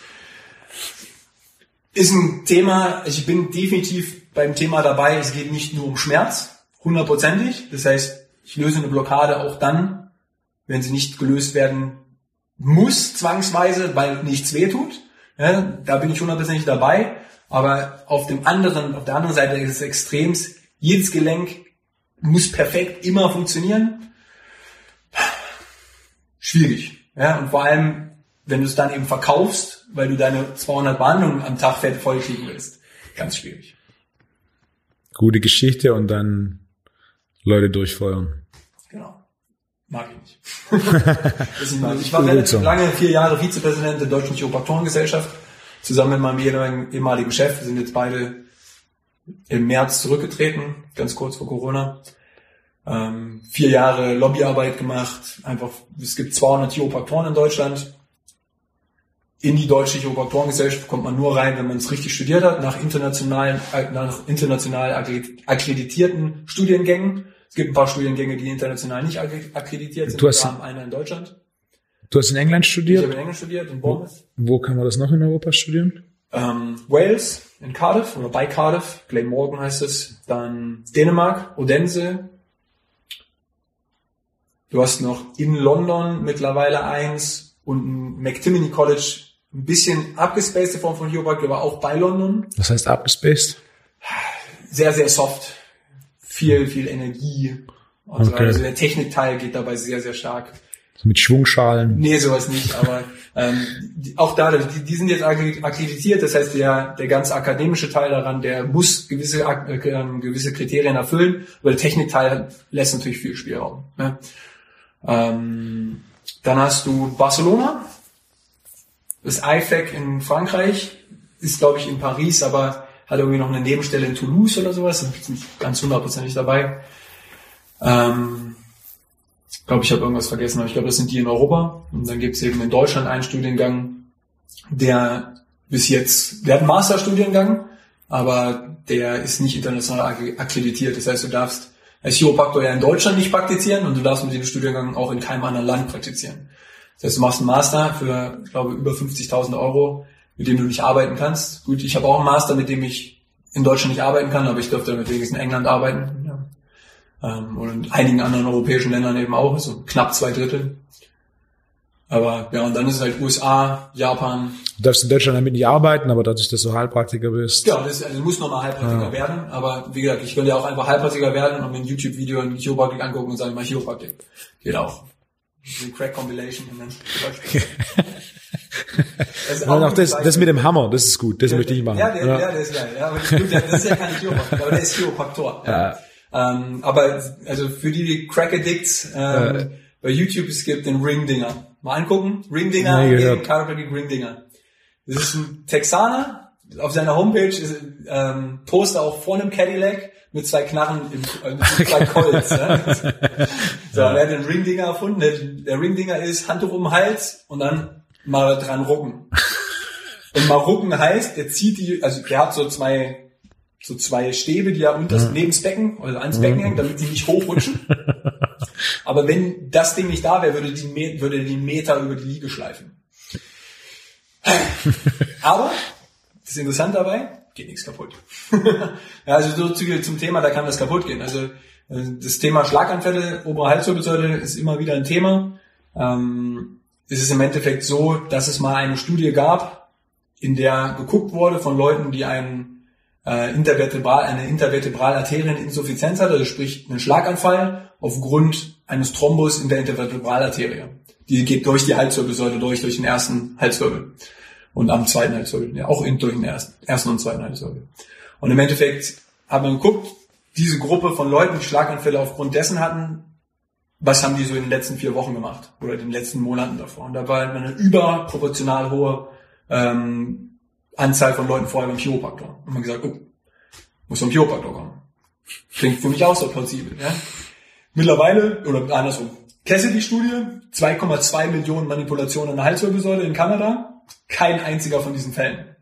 Ist ein Thema, ich bin definitiv beim Thema dabei, es geht nicht nur um Schmerz, hundertprozentig. Das heißt, ich löse eine Blockade auch dann, wenn sie nicht gelöst werden muss, zwangsweise, weil nichts wehtut. Ja, da bin ich hundertprozentig dabei. Aber auf dem anderen, auf der anderen Seite ist es extremst, jedes Gelenk muss perfekt immer funktionieren. Schwierig. Ja, und vor allem, wenn du es dann eben verkaufst, weil du deine 200 Behandlungen am Tag vollkriegen willst. Ganz schwierig. Gute Geschichte und dann Leute durchfeuern. Genau. Mag ich nicht. ich war relativ lange, vier Jahre Vizepräsident der Deutschen Chiropraktorengesellschaft, zusammen mit meinem ehemaligen Chef. Wir sind jetzt beide im März zurückgetreten, ganz kurz vor Corona. Ähm, vier Jahre Lobbyarbeit gemacht. Einfach, es gibt 200 Chiropraktoren in Deutschland. In die deutsche Chiropraktorengesellschaft kommt man nur rein, wenn man es richtig studiert hat, nach internationalen, nach international akkreditierten Studiengängen. Es gibt ein paar Studiengänge, die international nicht akkreditiert sind. Du hast, haben einer in Deutschland. Du hast in England studiert? Ich habe in England studiert, in Bournemouth. Wo, wo kann man das noch in Europa studieren? Ähm, Wales, in Cardiff, oder bei Cardiff, Glenmorgan heißt es. Dann Dänemark, Odense. Du hast noch in London mittlerweile eins und ein McTimoney College, ein bisschen abgespacede Form von Hioback, aber auch bei London. Was heißt abgespaced? Sehr, sehr soft. Viel, viel Energie. Also, Okay. also der Technikteil geht dabei sehr, sehr stark. So mit Schwungschalen. Nee, sowas nicht, aber ähm, die, auch da, die, die sind jetzt akkredit- akkreditiert, das heißt, der, der ganze akademische Teil daran, der muss gewisse, äh, ähm, gewisse Kriterien erfüllen, aber der Technikteil lässt natürlich viel Spielraum. Ne? Ähm, dann hast du Barcelona, das IFAC in Frankreich, ist glaube ich in Paris, aber hat irgendwie noch eine Nebenstelle in Toulouse oder sowas, bin ich nicht ganz hundertprozentig dabei. Ähm, ich glaube, ich habe irgendwas vergessen, aber ich glaube, das sind die in Europa. Und dann gibt es eben in Deutschland einen Studiengang, der bis jetzt, der hat einen Masterstudiengang, aber der ist nicht international ak- akkreditiert. Das heißt, du darfst als Chiropraktor ja in Deutschland nicht praktizieren und du darfst mit diesem Studiengang auch in keinem anderen Land praktizieren. Das heißt, du machst einen Master für, ich glaube, über 50.000 Euro, mit dem du nicht arbeiten kannst. Gut, ich habe auch einen Master, mit dem ich in Deutschland nicht arbeiten kann, aber ich dürfte damit wenigstens in England arbeiten. Ja. Ähm, und in einigen anderen europäischen Ländern eben auch, so knapp zwei Drittel. Aber ja, und dann ist es halt USA, Japan. Du darfst in Deutschland damit nicht arbeiten, aber dadurch, dass du Heilpraktiker bist. Ja, das, also du musst nochmal Heilpraktiker werden. Aber wie gesagt, ich könnte ja auch einfach Heilpraktiker werden und mir ein YouTube-Video in Chiropraktik angucken und sagen, mal Chiropraktik. Geht auch. Eine Crack Compilation und dann Das auch ein das, das mit dem Hammer, das ist gut, das möchte ich machen. Ja, der, ja. der ist geil. Ja, aber gut, der- das ist ja kein Chiropraktor, aber der ist Chiropraktor. Ja. Ähm, aber also für die Crack Addicts ähm, bei YouTube es gibt den Ringdinger. Mal angucken. Ringdinger, Chiropractic Ringdinger. Das ist ein Texaner. Auf seiner Homepage ist ähm, Poster auch vor einem Cadillac mit zwei Knarren, im, äh, mit zwei Colts. ja. So, er hat den Ringdinger erfunden. Der, der Ringdinger ist Handtuch um den Hals und dann mal dran rucken. Und mal rucken heißt, er zieht die, also der hat so zwei, so zwei Stäbe, die er unter neben das Becken, also ans Becken hängen, damit die nicht hochrutschen. Aber wenn das Ding nicht da wäre, würde die, würde die Meter über die Liege schleifen. Aber, das Interessante dabei, geht nichts kaputt. ja, also so zu, zum Thema, da kann das kaputt gehen. Also das Thema Schlaganfälle, obere Halswirbelsäule ist immer wieder ein Thema. Ähm, es ist im Endeffekt so, dass es mal eine Studie gab, in der geguckt wurde von Leuten, die einen äh, intervertebral, eine intervertebrale Arterieninsuffizienz hat, also sprich einen Schlaganfall aufgrund eines Thrombus in der Intervertebralarterie. Die geht durch die Halswirbelsäule durch, durch den ersten Halswirbel und am zweiten Halswirbel, ja, auch in, durch den ersten, ersten und zweiten Halswirbel. Und im Endeffekt hat man geguckt, diese Gruppe von Leuten, die Schlaganfälle aufgrund dessen hatten, was haben die so in den letzten vier Wochen gemacht oder in den letzten Monaten davor. Und da war eine überproportional hohe ähm, Anzahl von Leuten vorher beim Chiropraktor. Und man gesagt, oh, muss vom Chiropraktor kommen. Klingt für mich auch so plausibel. Ja? Mittlerweile, oder andersrum, Cassidy-Studie, 2,2 Millionen Manipulationen an der Halswirbelsäule in Kanada, kein einziger von diesen Fällen.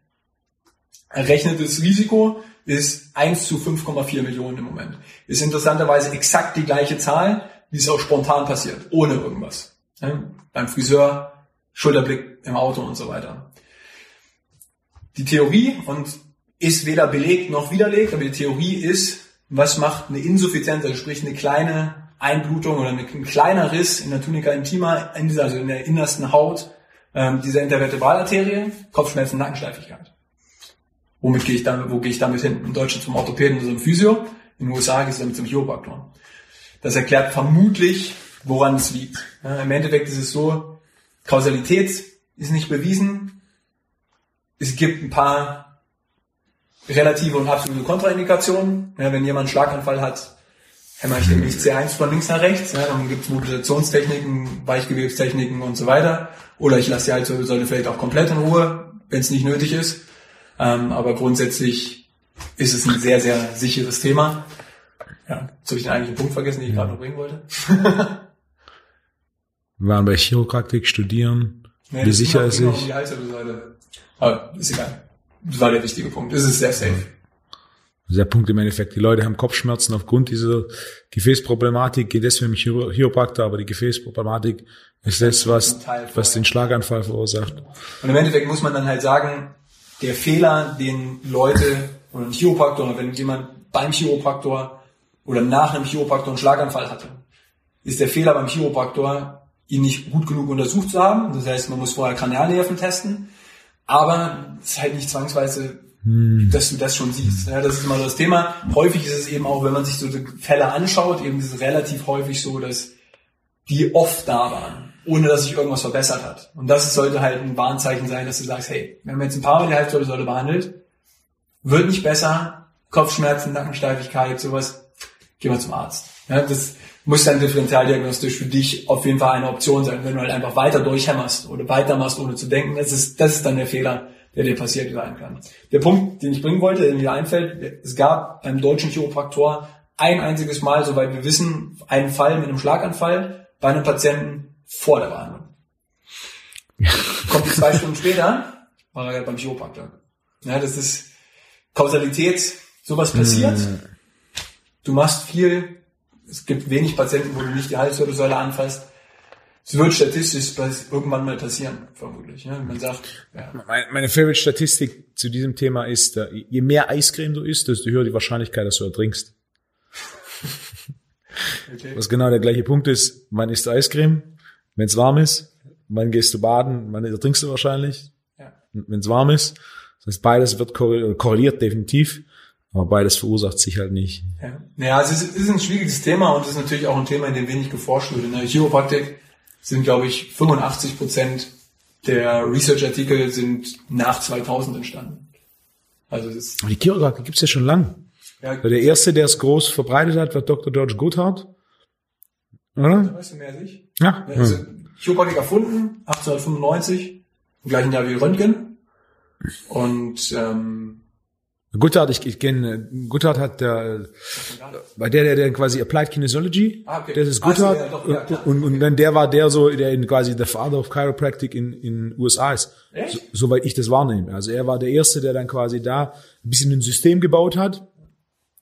Errechnetes Risiko ist 1 zu 5,4 Millionen im Moment. Ist interessanterweise exakt die gleiche Zahl, wie es auch spontan passiert, ohne irgendwas. Ja? Beim Friseur, Schulterblick im Auto und so weiter. Die Theorie und ist weder belegt noch widerlegt, aber die Theorie ist, was macht eine Insuffizienz, also sprich eine kleine Einblutung oder ein kleiner Riss in der Tunica intima, in dieser, also in der innersten Haut ähm, dieser Intervertebralarterie, Kopfschmerzen, Nackensteifigkeit. Womit gehe ich damit, wo gehe ich damit hin? In Deutschland zum Orthopäden und zum Physio, in den USA gehe ich damit zum Chiropraktor. Das erklärt vermutlich, woran es liegt. Ja, Im Endeffekt ist es so, Kausalität ist nicht bewiesen. Es gibt ein paar relative und absolute Kontraindikationen. Ja, wenn jemand einen Schlaganfall hat, hämmer ich nicht C1 von links nach rechts. Ja, dann gibt es Modulationstechniken, Weichgewebstechniken und so weiter. Oder ich lasse die Halswirbelsäule vielleicht auch komplett in Ruhe, wenn es nicht nötig ist. Ähm, aber grundsätzlich ist es ein sehr, sehr sicheres Thema. Ja, jetzt habe ich den eigentlichen Punkt vergessen, den ich gerade noch bringen wollte. Wir waren bei Chiropraktik studieren. Nee, Wie sicher ist sich? um die Halswirbelsäule. Aber ist egal. Das war der wichtige Punkt. Es ist sehr safe. Der Punkt im Endeffekt, die Leute haben Kopfschmerzen aufgrund dieser Gefäßproblematik, geht deswegen Chiro- Chiropraktor, aber die Gefäßproblematik ist das, was, was den Schlaganfall verursacht. Und im Endeffekt muss man dann halt sagen, der Fehler, den Leute oder ein Chiropraktor, oder wenn jemand beim Chiropraktor oder nach einem Chiropraktor einen Schlaganfall hatte, ist der Fehler beim Chiropraktor, ihn nicht gut genug untersucht zu haben. Das heißt, man muss vorher Kranialnerven testen. Aber es ist halt nicht zwangsweise, dass du das schon siehst. Ja, das ist immer das Thema. Häufig ist es eben auch, wenn man sich so die Fälle anschaut, eben ist es relativ häufig so, dass die oft da waren, ohne dass sich irgendwas verbessert hat. Und das sollte halt ein Warnzeichen sein, dass du sagst, hey, wir haben jetzt ein paar Mal die Halswirbelsäule behandelt, wird nicht besser, Kopfschmerzen, Nackensteifigkeit, sowas, geh mal zum Arzt. Ja, das muss dann differentialdiagnostisch für dich auf jeden Fall eine Option sein, wenn du halt einfach weiter durchhämmerst oder weitermachst, ohne zu denken. Das ist, das ist dann der Fehler, der dir passiert sein kann. Der Punkt, den ich bringen wollte, der mir einfällt, es gab beim deutschen Chiropraktor ein einziges Mal, soweit wir wissen, einen Fall mit einem Schlaganfall bei einem Patienten vor der Behandlung. Kommt zwei Stunden später, war er halt beim Chiropraktor. Ja, das ist Kausalität, sowas passiert. Du machst viel, es gibt wenig Patienten, wo du nicht die Halswirbelsäule anfasst. Es wird statistisch irgendwann mal passieren, vermutlich. Ja? Man sagt, ja, Meine, meine Favorite-Statistik zu diesem Thema ist, äh, je mehr Eiscreme du isst, desto höher die Wahrscheinlichkeit, dass du ertrinkst. okay. Was genau der gleiche Punkt ist, wann isst Eiscreme? Wenn es warm ist. Wann gehst du baden? Wann ertrinkst du wahrscheinlich? Ja. Wenn es warm ist. Das heißt, beides wird korrel- korreliert definitiv, aber beides verursacht sich halt nicht. Ja, naja, es ist, es ist ein schwieriges Thema und es ist natürlich auch ein Thema, in dem wenig geforscht wird. In der Chiropraktik sind, glaube ich, 85 Prozent der Research-Artikel sind nach 2000 entstanden. Also es ist, Aber die Chiropraktik gibt's ja schon lang. ja, Der erste, der es groß verbreitet hat, war Dr. George Goodhart. Oder? weißt du mehr als ich? Ja. Ja, also Chiropraktik erfunden, 1895, im gleichen Jahr wie Röntgen. Und ähm, Goodhart, ich, ich kenne, Goodhart hat der, bei der, der, der quasi Applied Kinesiology, Ah, okay. das ist Ach so, Goodhart, ja, doch, ja, und, und dann der war der so, der in quasi der Father of Chiropractic in, in USA ist. Echt? So, soweit ich das wahrnehme. Also er war der Erste, der dann quasi da ein bisschen ein System gebaut hat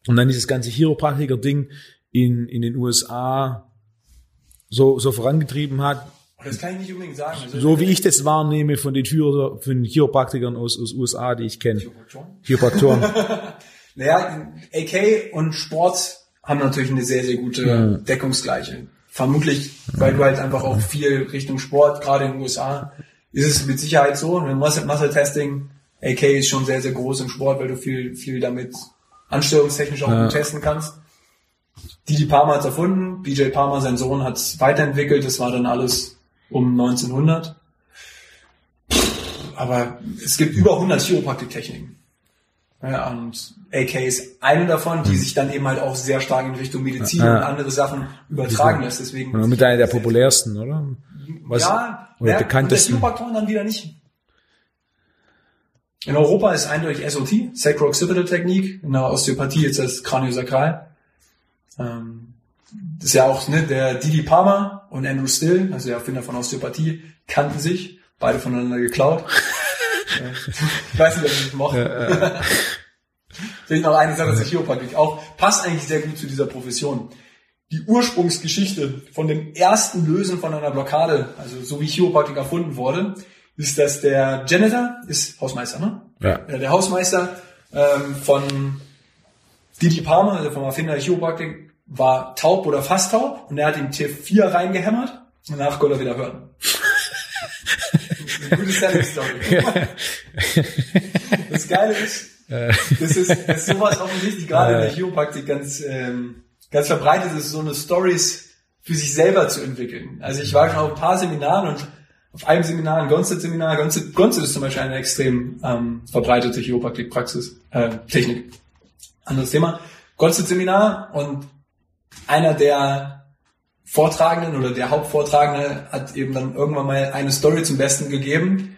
und dann dieses ganze Chiropraktiker-Ding in, in den USA so, so vorangetrieben hat, das kann ich nicht unbedingt sagen. Also, so wie ich das wahrnehme von den, Chiro- von den Chiropraktikern aus, aus USA, die ich kenne. Chiropraktoren. Naja, AK und Sport haben natürlich eine sehr, sehr gute Deckungsgleiche. Vermutlich, weil du halt einfach auch viel Richtung Sport, gerade in den USA, ist es mit Sicherheit so. Mit Muscle, Muscle Testing, AK ist schon sehr, sehr groß im Sport, weil du viel, viel damit anstellungstechnisch auch gut testen kannst. Didi Palmer hat's erfunden, BJ Palmer, sein Sohn, hat's weiterentwickelt, das war dann alles um 1900. Aber es gibt über 100 Chiropraktiktechniken. Ja, und AK ist eine davon, die sich dann eben halt auch sehr stark in Richtung Medizin Ja. und andere Sachen übertragen lässt. Deswegen mit einer der populärsten, oder? Was, ja, oder ja, bekanntesten. Und der Chiropraktoren dann wieder nicht. In Europa ist eindeutig SOT, Sacro-Occipital Technik, in der Osteopathie jetzt das Kraniosakral. Ähm, das ist ja auch ne, der Didi Palmer und Andrew Still, also der Erfinder von Osteopathie, kannten sich, beide voneinander geklaut. ich weiß nicht, ob ich das mochte. Vielleicht noch eine Sache zur Chiropraktik auch. Passt eigentlich sehr gut zu dieser Profession. Die Ursprungsgeschichte von dem ersten Lösen von einer Blockade, also so wie Chiropraktik erfunden wurde, ist, dass der Janitor ist Hausmeister, ne? Ja. Der Hausmeister ähm, von Didi Palmer, also vom Erfinder der Chiropraktik, war taub oder fast taub und er hat ihm T4 reingehämmert und danach konnte er wieder hören. Eine gute Selling Story. das Geile ist, das ist, das ist sowas offensichtlich gerade in der Chiropraktik ganz, ähm, ganz verbreitet ist, so eine Stories für sich selber zu entwickeln. Also ich war schon auf ein paar Seminaren und auf einem Seminar, ein Gonstedt-Seminar, Gonstedt, Gonstedt ist zum Beispiel eine extrem ähm, verbreitete Chiropraktik-Praxis, äh, Technik. Anderes Thema. Gonstedt-Seminar und einer der Vortragenden oder der Hauptvortragende hat eben dann irgendwann mal eine Story zum Besten gegeben,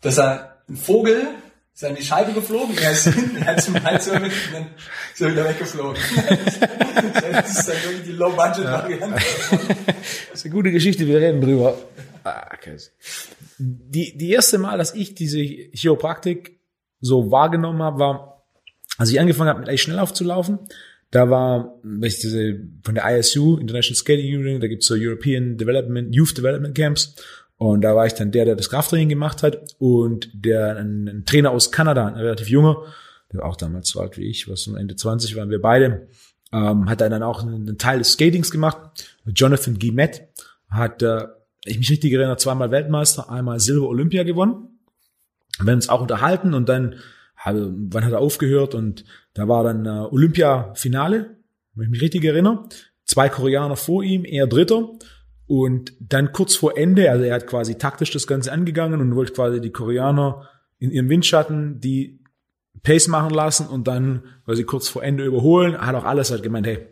dass er ein Vogel ist an die Scheibe geflogen, er ist hinten, er hat zum Halswirbel und dann ist er wieder weggeflogen. das ist dann irgendwie die Low-Budget-Variante. Das ist eine gute Geschichte, wir reden drüber. Ah, krass. Die, die erste Mal, dass ich diese Chiropraktik so wahrgenommen habe, war, als ich angefangen habe, mit Eich schnell aufzulaufen. Da war, ich diese, von der ISU, International Skating Union, da gibt's so European Development, Youth Development Camps. Und da war ich dann der, der das Krafttraining gemacht hat. Und der, ein, ein Trainer aus Kanada, ein relativ junger, der war auch damals so alt wie ich, was um Ende 20 waren wir beide, ähm, hat dann auch einen, einen Teil des Skatings gemacht. Jonathan Guimet hat, äh, ich mich richtig erinnere, zweimal Weltmeister, einmal Silber Olympia gewonnen. Wir haben uns auch unterhalten und dann, habe, wann hat er aufgehört? Und da war dann äh, Olympia-Finale, wenn ich mich richtig erinnere. Zwei Koreaner vor ihm, er Dritter. Und dann kurz vor Ende, also er hat quasi taktisch das Ganze angegangen und wollte quasi die Koreaner in ihrem Windschatten die Pace machen lassen und dann quasi kurz vor Ende überholen. Hat auch alles halt gemeint, hey,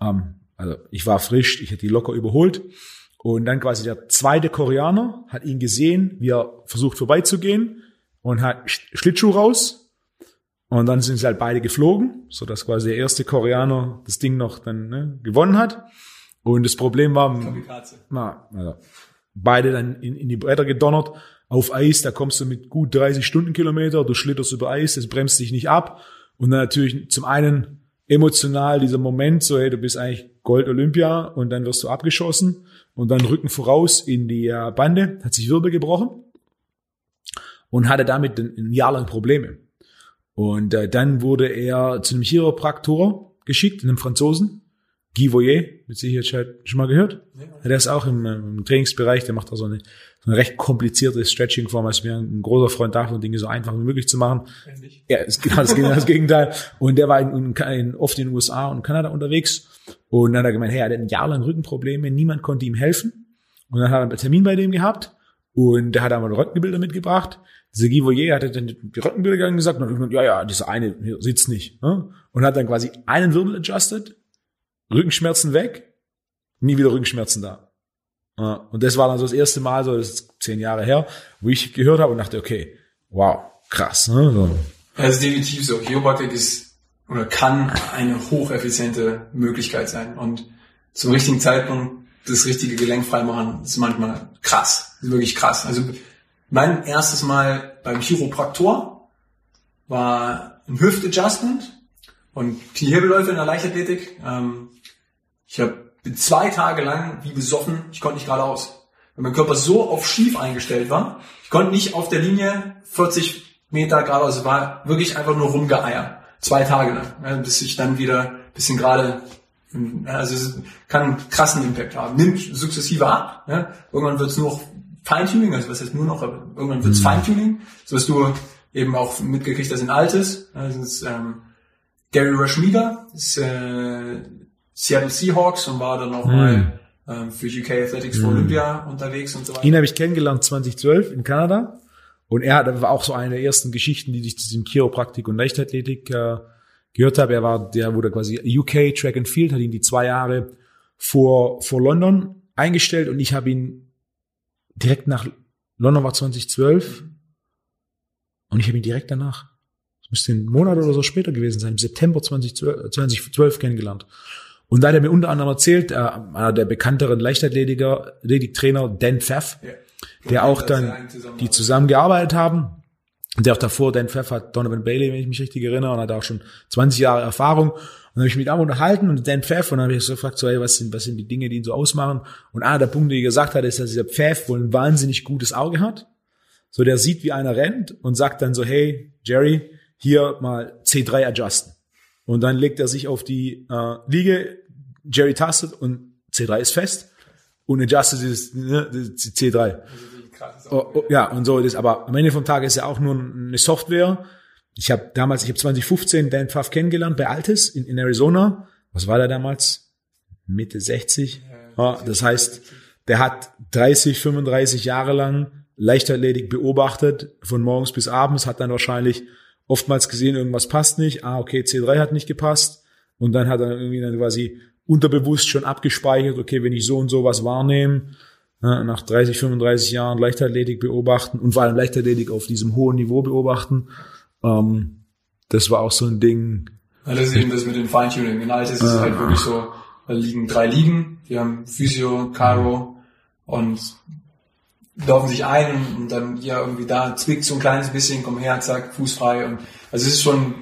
ähm, also ich war frisch, ich hätte die locker überholt. Und dann quasi der zweite Koreaner hat ihn gesehen, wie er versucht vorbeizugehen und hat Schlittschuh raus. Und dann sind sie halt beide geflogen, so dass quasi der erste Koreaner das Ding noch dann ne, gewonnen hat. Und das Problem war, na, also, beide dann in, in die Bretter gedonnert. Auf Eis, da kommst du mit gut 30 Stundenkilometer, du schlitterst über Eis, das bremst dich nicht ab. Und dann natürlich zum einen emotional dieser Moment, so hey, du bist eigentlich Gold Olympia und dann wirst du abgeschossen und dann Rücken voraus in die äh, Bande, hat sich Wirbel gebrochen und hatte damit ein Jahr lang Probleme. Und äh, dann wurde er zu einem Chiropraktor geschickt, einem Franzosen, Guy Voyer, mit Sicherheit schon mal gehört. Ja. Der ist auch im, im Trainingsbereich, der macht da so eine, so eine recht komplizierte Stretching-Form. Also wir ein großer Freund davon, Dinge so einfach wie möglich zu machen. Ähnlich. Ja, ist genau das, Gegenteil- das Gegenteil. Und der war in, in, oft in den USA und Kanada unterwegs. Und dann hat er gemeint, hey, er hat ein Jahr lang Rückenprobleme, niemand konnte ihm helfen. Und dann hat er einen Termin bei dem gehabt. Und der hat einmal Röntgenbilder mitgebracht. Guy Voyer hat dann die Röntgenbilder gesagt und gesagt, ja, ja, dieser eine sitzt nicht. Ne? Und hat dann quasi einen Wirbel adjusted, Rückenschmerzen weg, nie wieder Rückenschmerzen da. Und das war dann so das erste Mal, so das ist zehn Jahre her, wo ich gehört habe und dachte, okay, wow, krass. Ne? So. Das ist definitiv so. Chiropraktik ist oder kann eine hocheffiziente Möglichkeit sein. Und zum richtigen Zeitpunkt das richtige Gelenk freimachen, ist manchmal krass. Ist wirklich krass. Also mein erstes Mal beim Chiropraktor war ein Hüftadjustment und Kniehebelläufe in der Leichtathletik. Ähm, ich habe zwei Tage lang wie besoffen, ich konnte nicht geradeaus. Weil mein Körper so auf schief eingestellt war, ich konnte nicht auf der Linie 40 Meter geradeaus, war wirklich einfach nur rumgeeier. Zwei Tage lang, ja, bis ich dann wieder ein bisschen gerade, also es kann einen krassen Impact haben. Nimmt sukzessive ab, ja. irgendwann wird es nur noch Feintuning, also was heißt nur noch, aber irgendwann wird es Feintuning, so dass du eben auch mitgekriegt hast in Altes. Das ist ähm, Gary Rashmiga, ist äh, Seattle Seahawks und war dann auch mal ähm, für UK Athletics für Olympia unterwegs und so weiter. Ihn habe ich kennengelernt 2012 in Kanada. Und er hat war auch so eine der ersten Geschichten, die ich zu diesem Chiropraktik und Leichtathletik äh, gehört habe. Er war, der wurde quasi UK Track and Field, hat ihn die zwei Jahre vor, vor London eingestellt und ich habe ihn direkt nach London war 2012. Und ich habe ihn direkt danach, das müsste ein Monat oder so später gewesen sein, im September 2012, 2012 kennengelernt. Und da hat er mir unter anderem erzählt, äh, einer der bekannteren Leichtathletiker, Athletiktrainer Dan Pfaff, ja. der auch dann, die zusammengearbeitet haben, der auch davor, Dan Pfaff hat Donovan Bailey, wenn ich mich richtig erinnere, und hat auch schon 20 Jahre Erfahrung. Und dann habe ich mich mit ihm unterhalten und Dan Pfaff, und dann habe ich so gefragt, so, hey, was sind, was sind die Dinge, die ihn so ausmachen? Und einer der Punkte, die er gesagt hat, ist, dass dieser Pfaff wohl ein wahnsinnig gutes Auge hat. So, der sieht, wie einer rennt und sagt dann so, hey, Jerry, hier mal C3 adjusten. Und dann legt er sich auf die äh, Liege, Jerry tastet und C3 ist fest und adjustet ist ne, C3. Oh, oh, ja, und so ist, aber am Ende vom Tag ist ja auch nur eine Software. Ich habe damals, ich habe 2015 Dan Pfaff kennengelernt bei Altis in, in Arizona. Was war der damals? Mitte 60. Ja, das heißt, der hat 30, 35 Jahre lang Leichtathletik beobachtet, von morgens bis abends, hat dann wahrscheinlich oftmals gesehen, irgendwas passt nicht. Ah, okay, C3 hat nicht gepasst. Und dann hat er irgendwie dann quasi unterbewusst schon abgespeichert, okay, wenn ich so und so was wahrnehme, nach 30, 35 Jahren Leichtathletik beobachten und vor allem Leichtathletik auf diesem hohen Niveau beobachten, ähm, das war auch so ein Ding. Ja, das ist eben das mit dem Feintuning. In Altes ist es halt wirklich so, da liegen drei Ligen, die haben Physio, Cairo und laufen sich ein und dann ja irgendwie da zwickt so ein kleines bisschen, komm her, zack, Fuß frei und also es ist schon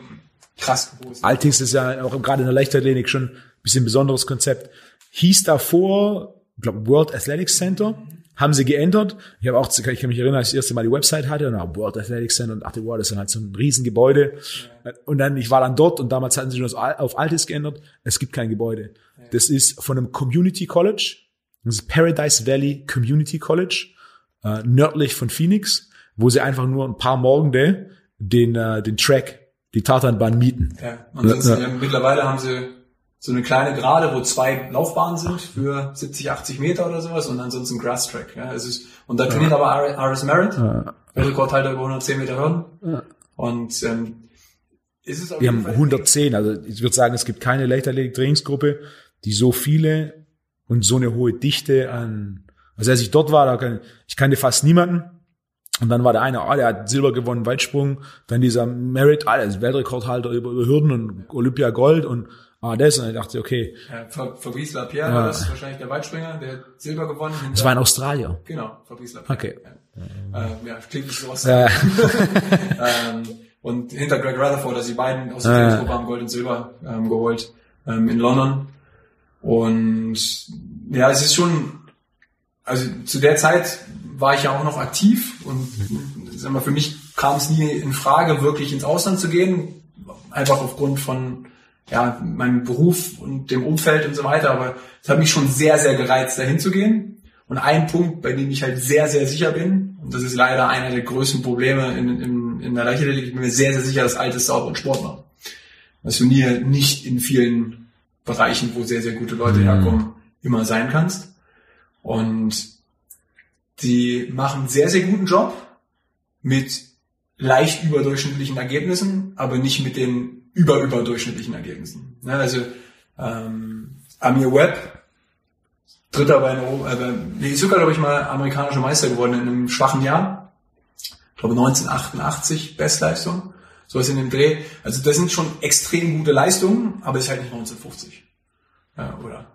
krass groß. Altings ist ja auch gerade in der Leichtathletik schon ein bisschen besonderes Konzept. Hieß davor, ich glaube, World Athletics Center, haben sie geändert. Ich habe auch, ich kann mich erinnern, als ich das erste Mal die Website hatte und auch World Athletics Center und dachte, wow, das ist halt so ein Riesengebäude. Ja. Und dann, ich war dann dort und damals hatten sie schon das auf Altes geändert. Es gibt kein Gebäude. Ja. Das ist von einem Community College. Das ist Paradise Valley Community College äh, nördlich von Phoenix, wo sie einfach nur ein paar Morgende den, äh, den Track, die Tartanbahn mieten. Ja, ansonsten, ja. mittlerweile haben sie so eine kleine Gerade, wo zwei Laufbahnen sind für 70, 80 Meter oder sowas und ansonsten Grass Track. Ja, es ist, und da trainiert ja. aber Aris Merritt, ja. Rekordhalter über 110 Meter Hürden. Ja. Und ähm, ist es Wir haben 110, also ich würde sagen, es gibt keine Leichtathletik-Trainingsgruppe, die so viele und so eine hohe Dichte an also als ich dort war, da kann, ich kannte fast niemanden. Und dann war der eine, ah, der hat Silber gewonnen, Weitsprung. Dann dieser Merit, ah, der ist Weltrekordhalter über, über Hürden und Olympia Gold und ah, das. Und ich dachte, okay. Ja, Fabrice Lapierre, ja. das ist wahrscheinlich der Weitspringer, der hat Silber gewonnen. Das war in Australien. Genau, Fabrice Lapierre. Okay. Ja, äh, ja klingt nicht so was. Ja. ähm, und hinter Greg Rutherford, also die beiden aus dem ja. haben Gold und Silber ähm, geholt ähm, in London. Und ja, es ist schon also zu der Zeit war ich ja auch noch aktiv und sag mal, für mich kam es nie in Frage, wirklich ins Ausland zu gehen, einfach aufgrund von ja, meinem Beruf und dem Umfeld und so weiter, aber es hat mich schon sehr, sehr gereizt, dahin zu gehen. Und ein Punkt, bei dem ich halt sehr, sehr sicher bin, und das ist leider einer der größten Probleme in, in, in der Leichtathletik, ich bin mir sehr, sehr sicher, dass Altes sauber und Sport machen. Dass du nie, nicht in vielen Bereichen, wo sehr, sehr gute Leute mhm. herkommen, immer sein kannst. Und die machen sehr, sehr guten Job mit leicht überdurchschnittlichen Ergebnissen, aber nicht mit den überüberdurchschnittlichen Ergebnissen. Ja, also ähm, Amir Webb, Dritter bei einer, äh, nee, ist sogar, glaube ich, mal amerikanischer Meister geworden in einem schwachen Jahr. Ich glaube 1988 Bestleistung, sowas in dem Dreh. Also das sind schon extrem gute Leistungen, aber es ist halt nicht 1950. Ja, oder?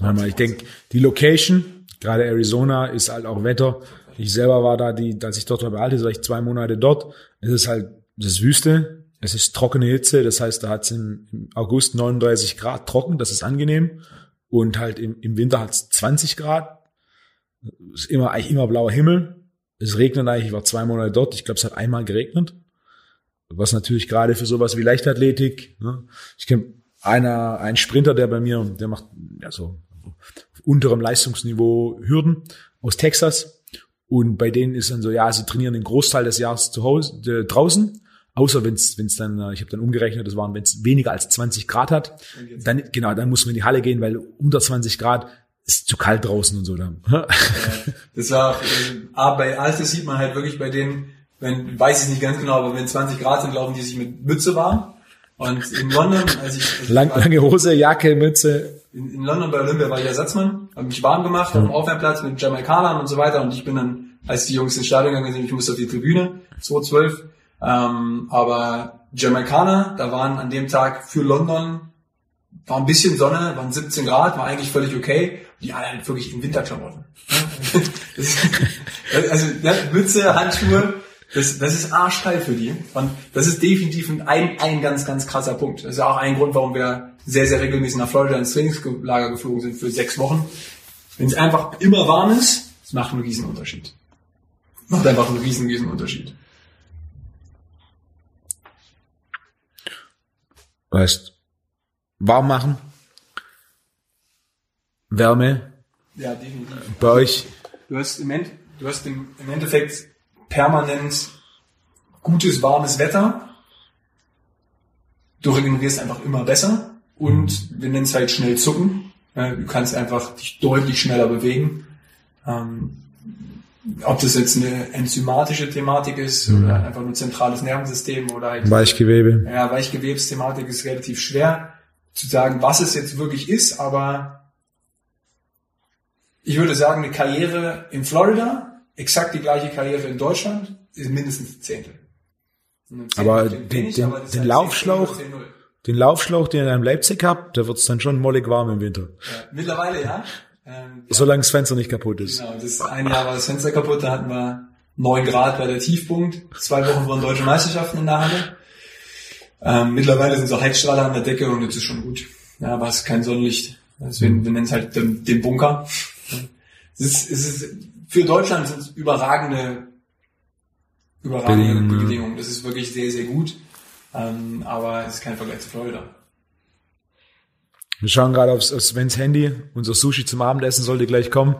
Mal, ich denke, die Location Gerade Arizona ist halt auch Wetter. Ich selber war da, die, als ich dort war bei Altis, war ich zwei Monate dort. Es ist halt, es ist Wüste, es ist trockene Hitze, das heißt, da hat es im August 39 Grad trocken, das ist angenehm. Und halt im, im Winter hat es 20 Grad. Ist immer, eigentlich immer blauer Himmel. Es regnet eigentlich, ich war zwei Monate dort, ich glaube, es hat einmal geregnet. Was natürlich gerade für sowas wie Leichtathletik, ne? ich kenne einer, ein Sprinter, der bei mir, der macht ja so unterem Leistungsniveau Hürden aus Texas. Und bei denen ist dann so, ja, sie trainieren den Großteil des Jahres zu Hause, äh, draußen. Außer wenn es dann, äh, ich habe dann umgerechnet, das waren, wenn es weniger als 20 Grad hat, dann genau, dann muss man in die Halle gehen, weil unter 20 Grad ist zu kalt draußen und so. Dann. das war, aber bei Altes sieht man halt wirklich bei denen, wenn, weiß ich nicht ganz genau, aber wenn 20 Grad sind, laufen die sich mit Mütze warm. Und in London, als ich, als Lang, lange Hose, Jacke, Mütze in, in London bei Olympia war ich Ersatzmann, habe mich warm gemacht, mhm. auf dem Aufwärmplatz mit Jamaikanern und so weiter und ich bin dann, als die Jungs ins Stadion gegangen sind, ich musste auf die Tribüne, 2012, Ähm, aber Jamaikaner, da waren an dem Tag für London, war ein bisschen Sonne, waren 17 Grad, war eigentlich völlig okay. Die halt wirklich in Winterklamotten. also ja, Mütze, Handschuhe, das, das ist arschgeil für die. Und das ist definitiv ein, ein ganz, ganz krasser Punkt. Das ist auch ein Grund, warum wir sehr, sehr regelmäßig nach Florida ins Trainingslager geflogen sind für sechs Wochen. Wenn es einfach immer warm ist, das macht einen riesen Unterschied. Macht einfach einen riesen, riesen Unterschied. Weißt, warm machen, Wärme. Ja, definitiv. Bei euch. Du hast im, End, du hast im, im Endeffekt permanent gutes, warmes Wetter. Du regenerierst einfach immer besser und wir nennen es halt schnell zucken. Du kannst einfach dich deutlich schneller bewegen. Ob das jetzt eine enzymatische Thematik ist mhm. oder einfach nur zentrales Nervensystem oder halt, Weichgewebe. Ja, Weichgewebsthematik ist relativ schwer zu sagen, was es jetzt wirklich ist, aber ich würde sagen, eine Karriere in Florida, exakt die gleiche Karriere in Deutschland, ist mindestens ein Zehntel. aber den, den, den, den halt Laufschlauch, den Laufschlauch, den ihr in Leipzig habt, da wird's dann schon mollig warm im Winter. Ja, mittlerweile ja. Ähm, Solange das Fenster nicht kaputt ist. Genau, das ein Jahr war das Fenster kaputt, da hatten wir neun Grad bei der Tiefpunkt, zwei Wochen waren deutsche Meisterschaften in der Halle. Ähm, mittlerweile sind so Heizstrahler an der Decke und jetzt ist schon gut. Ja, aber es ist kein Sonnenlicht. Deswegen, wir nennen es halt den, den Bunker. Es ist, es ist, für Deutschland sind es überragende, überragende Bedingungen. Bedingungen. Das ist wirklich sehr, sehr gut. Ähm, aber es ist kein Vergleich zu Florida. Wir schauen gerade auf Svens Handy. Unser Sushi zum Abendessen sollte gleich kommen.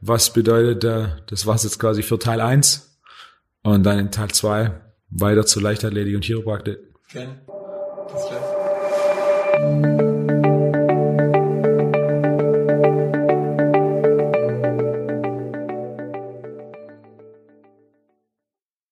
Was bedeutet, äh, das war's jetzt quasi für Teil 1. Und dann in Teil 2 weiter zu Leichtathletik und Chiropraktik. Okay. Bis gleich.